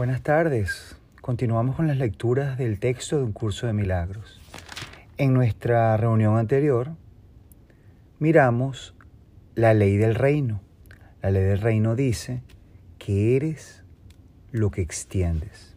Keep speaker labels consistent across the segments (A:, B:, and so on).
A: Buenas tardes. Continuamos con las lecturas del texto de un curso de milagros. En nuestra reunión anterior miramos la ley del reino. La ley del reino dice que eres lo que extiendes.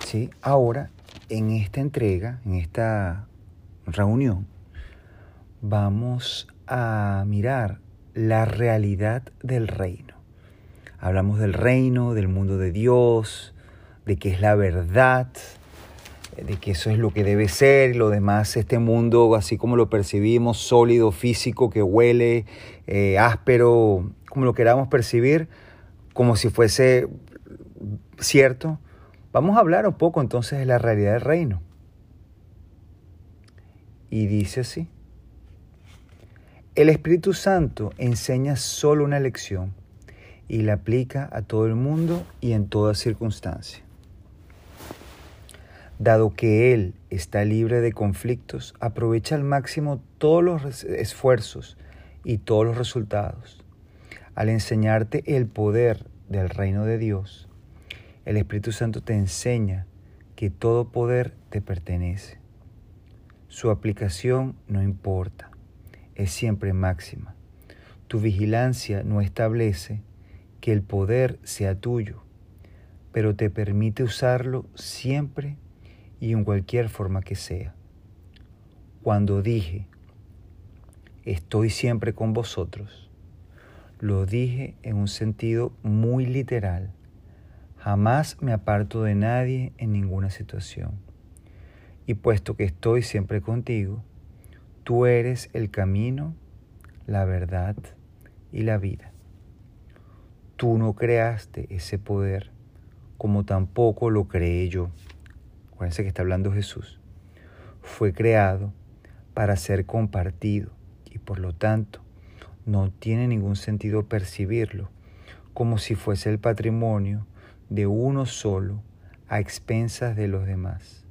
A: ¿Sí? Ahora, en esta entrega, en esta reunión, vamos a mirar la realidad del reino. Hablamos del reino, del mundo de Dios, de que es la verdad, de que eso es lo que debe ser, lo demás, este mundo, así como lo percibimos, sólido, físico, que huele, eh, áspero, como lo queramos percibir, como si fuese cierto. Vamos a hablar un poco entonces de la realidad del reino. Y dice así, el Espíritu Santo enseña solo una lección y la aplica a todo el mundo y en toda circunstancia. Dado que Él está libre de conflictos, aprovecha al máximo todos los esfuerzos y todos los resultados. Al enseñarte el poder del reino de Dios, el Espíritu Santo te enseña que todo poder te pertenece. Su aplicación no importa, es siempre máxima. Tu vigilancia no establece que el poder sea tuyo, pero te permite usarlo siempre y en cualquier forma que sea. Cuando dije, estoy siempre con vosotros, lo dije en un sentido muy literal. Jamás me aparto de nadie en ninguna situación. Y puesto que estoy siempre contigo, tú eres el camino, la verdad y la vida. Tú no creaste ese poder como tampoco lo creé yo. Acuérdense que está hablando Jesús. Fue creado para ser compartido y por lo tanto no tiene ningún sentido percibirlo como si fuese el patrimonio de uno solo a expensas de los demás.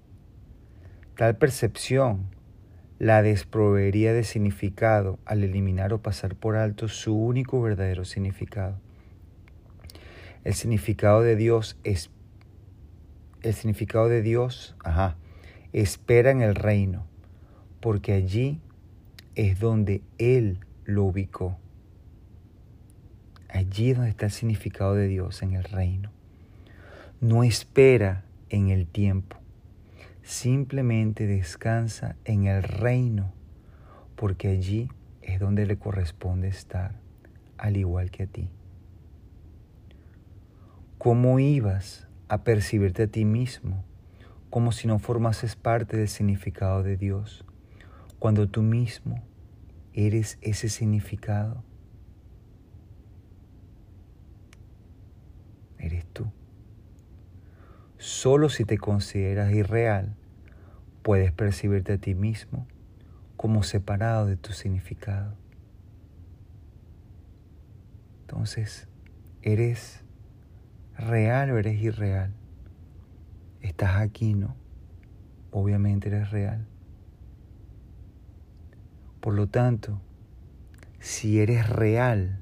A: Tal percepción la desproveería de significado al eliminar o pasar por alto su único verdadero significado. El significado de Dios es el significado de Dios, ajá, espera en el reino, porque allí es donde Él lo ubicó. Allí es donde está el significado de Dios, en el reino. No espera en el tiempo, simplemente descansa en el reino, porque allí es donde le corresponde estar, al igual que a ti. ¿Cómo ibas a percibirte a ti mismo como si no formases parte del significado de Dios, cuando tú mismo eres ese significado? Eres tú. Solo si te consideras irreal, puedes percibirte a ti mismo como separado de tu significado. Entonces, eres real o eres irreal. Estás aquí, ¿no? Obviamente eres real. Por lo tanto, si eres real,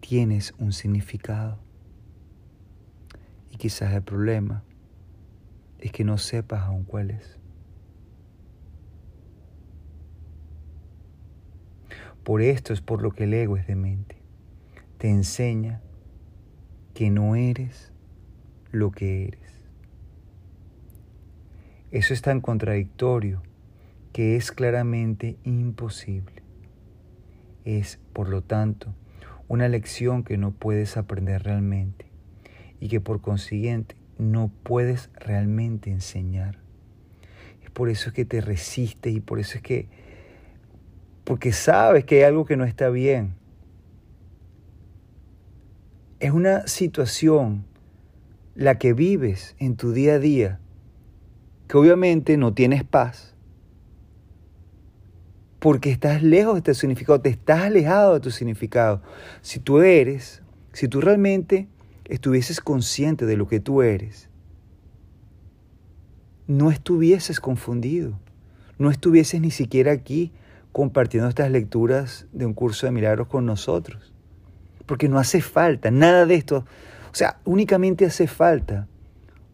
A: tienes un significado. Y quizás el problema es que no sepas aún cuál es. Por esto es por lo que el ego es demente te enseña que no eres lo que eres. Eso es tan contradictorio que es claramente imposible. Es, por lo tanto, una lección que no puedes aprender realmente y que por consiguiente no puedes realmente enseñar. Es por eso que te resistes y por eso es que, porque sabes que hay algo que no está bien es una situación la que vives en tu día a día, que obviamente no tienes paz, porque estás lejos de tu significado, te estás alejado de tu significado. Si tú eres, si tú realmente estuvieses consciente de lo que tú eres, no estuvieses confundido, no estuvieses ni siquiera aquí compartiendo estas lecturas de un curso de milagros con nosotros porque no hace falta, nada de esto. O sea, únicamente hace falta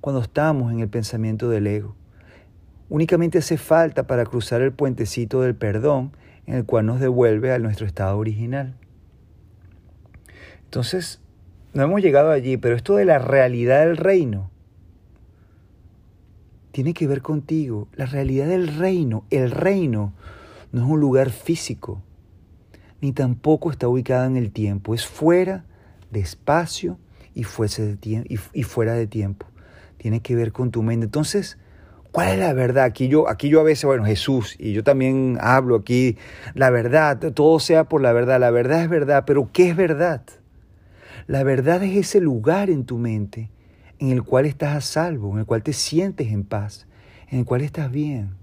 A: cuando estamos en el pensamiento del ego. Únicamente hace falta para cruzar el puentecito del perdón en el cual nos devuelve a nuestro estado original. Entonces, no hemos llegado allí, pero esto de la realidad del reino tiene que ver contigo. La realidad del reino, el reino no es un lugar físico, ni tampoco está ubicado en el tiempo. Es fuera de espacio y fuera de tiempo. Tiene que ver con tu mente. Entonces, ¿cuál es la verdad? Aquí yo, aquí yo a veces, bueno, Jesús, y yo también hablo aquí, la verdad, todo sea por la verdad. La verdad es verdad, pero ¿qué es verdad? La verdad es ese lugar en tu mente en el cual estás a salvo, en el cual te sientes en paz, en el cual estás bien.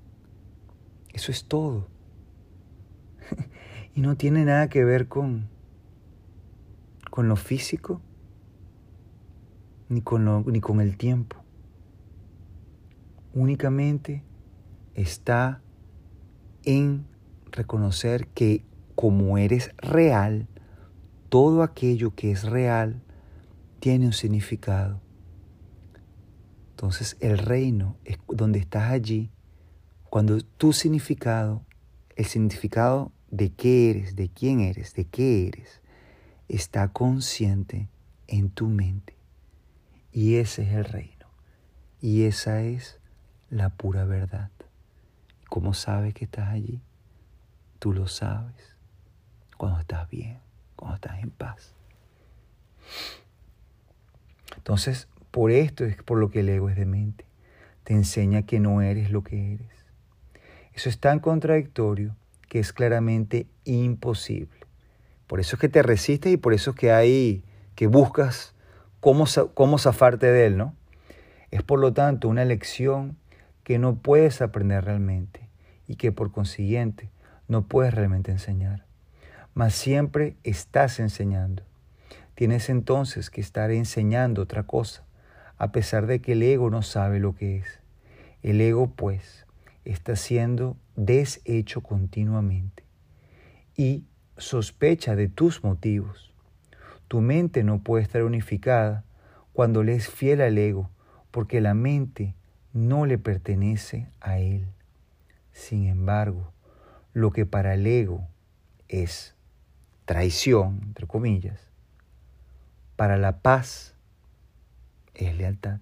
A: Eso es todo. y no tiene nada que ver con, con lo físico, ni con, lo, ni con el tiempo. Únicamente está en reconocer que como eres real, todo aquello que es real tiene un significado. Entonces el reino es donde estás allí, cuando tu significado, el significado de qué eres, de quién eres, de qué eres, está consciente en tu mente. Y ese es el reino. Y esa es la pura verdad. ¿Cómo sabes que estás allí? Tú lo sabes cuando estás bien, cuando estás en paz. Entonces, por esto es por lo que el ego es demente. Te enseña que no eres lo que eres. Eso es tan contradictorio que es claramente imposible. Por eso es que te resistes y por eso es que hay que buscas cómo, cómo zafarte de él, ¿no? Es por lo tanto una lección que no puedes aprender realmente y que por consiguiente no puedes realmente enseñar. Mas siempre estás enseñando. Tienes entonces que estar enseñando otra cosa a pesar de que el ego no sabe lo que es. El ego, pues, está siendo deshecho continuamente y sospecha de tus motivos. Tu mente no puede estar unificada cuando le es fiel al ego, porque la mente no le pertenece a él. Sin embargo, lo que para el ego es traición, entre comillas, para la paz es lealtad.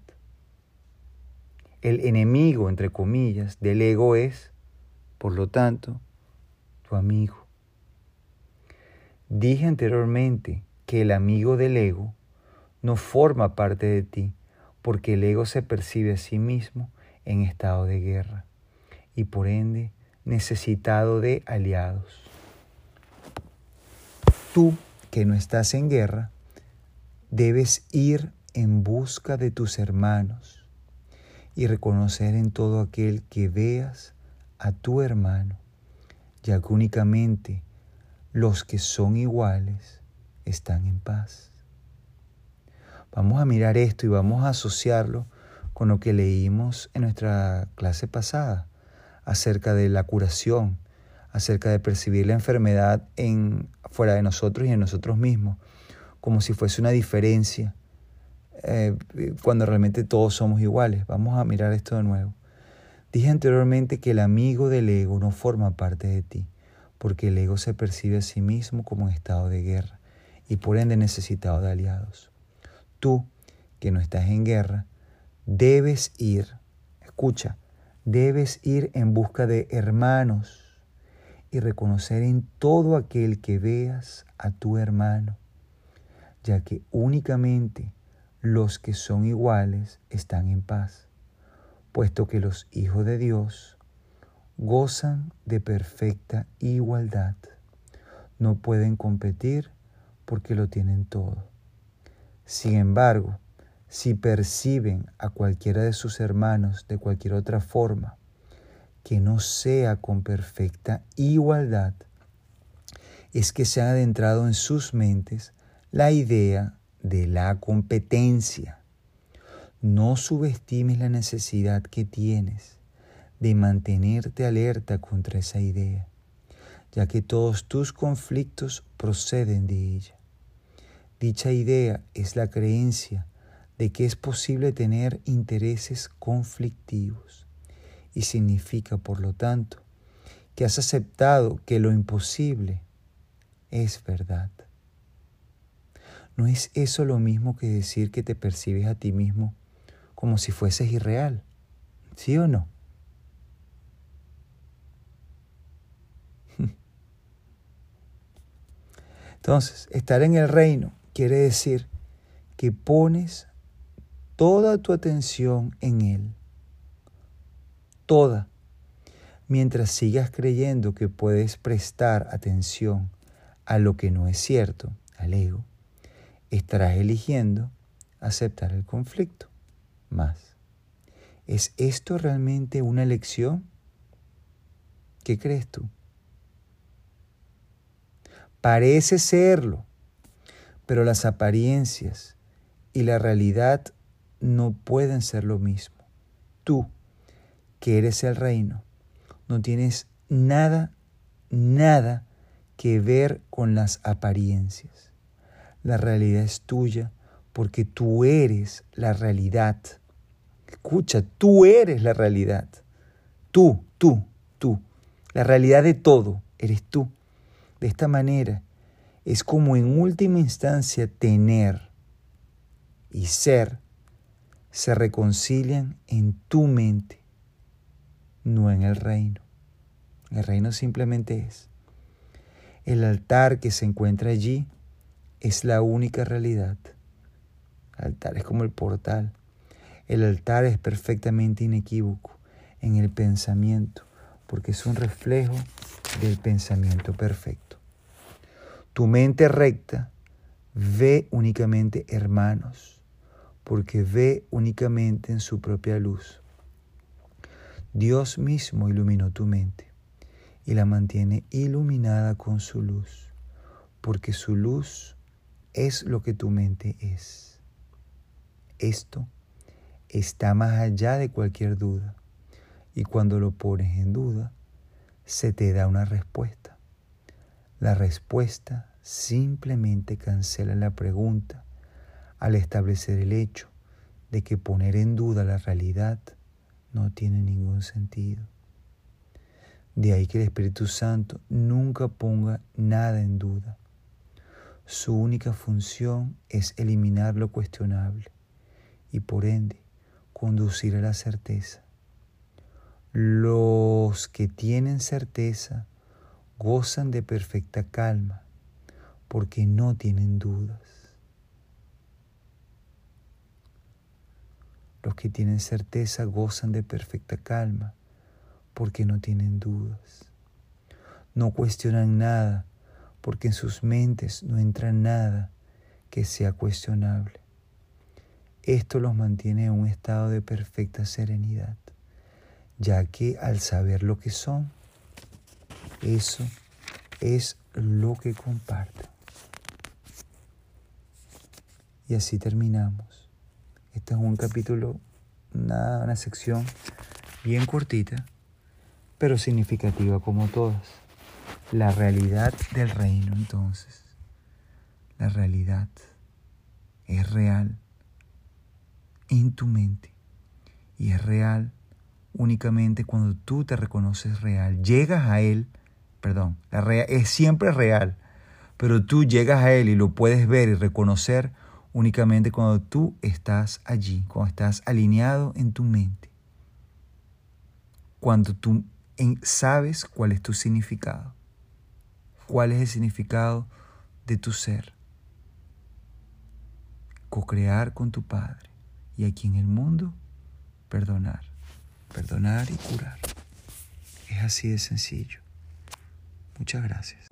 A: El enemigo, entre comillas, del ego es, por lo tanto, tu amigo. Dije anteriormente que el amigo del ego no forma parte de ti porque el ego se percibe a sí mismo en estado de guerra y por ende necesitado de aliados. Tú, que no estás en guerra, debes ir en busca de tus hermanos y reconocer en todo aquel que veas a tu hermano, ya que únicamente los que son iguales están en paz. Vamos a mirar esto y vamos a asociarlo con lo que leímos en nuestra clase pasada acerca de la curación, acerca de percibir la enfermedad en fuera de nosotros y en nosotros mismos, como si fuese una diferencia eh, cuando realmente todos somos iguales. Vamos a mirar esto de nuevo. Dije anteriormente que el amigo del ego no forma parte de ti, porque el ego se percibe a sí mismo como en estado de guerra y por ende necesitado de aliados. Tú, que no estás en guerra, debes ir, escucha, debes ir en busca de hermanos y reconocer en todo aquel que veas a tu hermano, ya que únicamente los que son iguales están en paz, puesto que los hijos de Dios gozan de perfecta igualdad. No pueden competir porque lo tienen todo. Sin embargo, si perciben a cualquiera de sus hermanos de cualquier otra forma que no sea con perfecta igualdad, es que se ha adentrado en sus mentes la idea de la competencia. No subestimes la necesidad que tienes de mantenerte alerta contra esa idea, ya que todos tus conflictos proceden de ella. Dicha idea es la creencia de que es posible tener intereses conflictivos y significa, por lo tanto, que has aceptado que lo imposible es verdad. ¿No es eso lo mismo que decir que te percibes a ti mismo como si fueses irreal? ¿Sí o no? Entonces, estar en el reino quiere decir que pones toda tu atención en Él. Toda. Mientras sigas creyendo que puedes prestar atención a lo que no es cierto, al ego, estarás eligiendo aceptar el conflicto más. ¿Es esto realmente una elección? ¿Qué crees tú? Parece serlo, pero las apariencias y la realidad no pueden ser lo mismo. Tú, que eres el reino, no tienes nada, nada que ver con las apariencias. La realidad es tuya porque tú eres la realidad. Escucha, tú eres la realidad. Tú, tú, tú. La realidad de todo eres tú. De esta manera es como en última instancia tener y ser se reconcilian en tu mente, no en el reino. El reino simplemente es. El altar que se encuentra allí es la única realidad. El altar es como el portal. El altar es perfectamente inequívoco en el pensamiento, porque es un reflejo del pensamiento perfecto. Tu mente recta ve únicamente hermanos, porque ve únicamente en su propia luz. Dios mismo iluminó tu mente y la mantiene iluminada con su luz, porque su luz es lo que tu mente es. Esto está más allá de cualquier duda y cuando lo pones en duda, se te da una respuesta. La respuesta simplemente cancela la pregunta al establecer el hecho de que poner en duda la realidad no tiene ningún sentido. De ahí que el Espíritu Santo nunca ponga nada en duda. Su única función es eliminar lo cuestionable y por ende conducir a la certeza. Los que tienen certeza gozan de perfecta calma porque no tienen dudas. Los que tienen certeza gozan de perfecta calma porque no tienen dudas. No cuestionan nada porque en sus mentes no entra nada que sea cuestionable. Esto los mantiene en un estado de perfecta serenidad ya que al saber lo que son, eso es lo que comparten. Y así terminamos. Este es un capítulo, una, una sección bien cortita, pero significativa como todas. La realidad del reino entonces. La realidad es real en tu mente y es real únicamente cuando tú te reconoces real. Llegas a Él, perdón, la es siempre real, pero tú llegas a Él y lo puedes ver y reconocer únicamente cuando tú estás allí, cuando estás alineado en tu mente. Cuando tú sabes cuál es tu significado, cuál es el significado de tu ser. Co-crear con tu Padre y aquí en el mundo perdonar perdonar y curar. Es así de sencillo. Muchas gracias.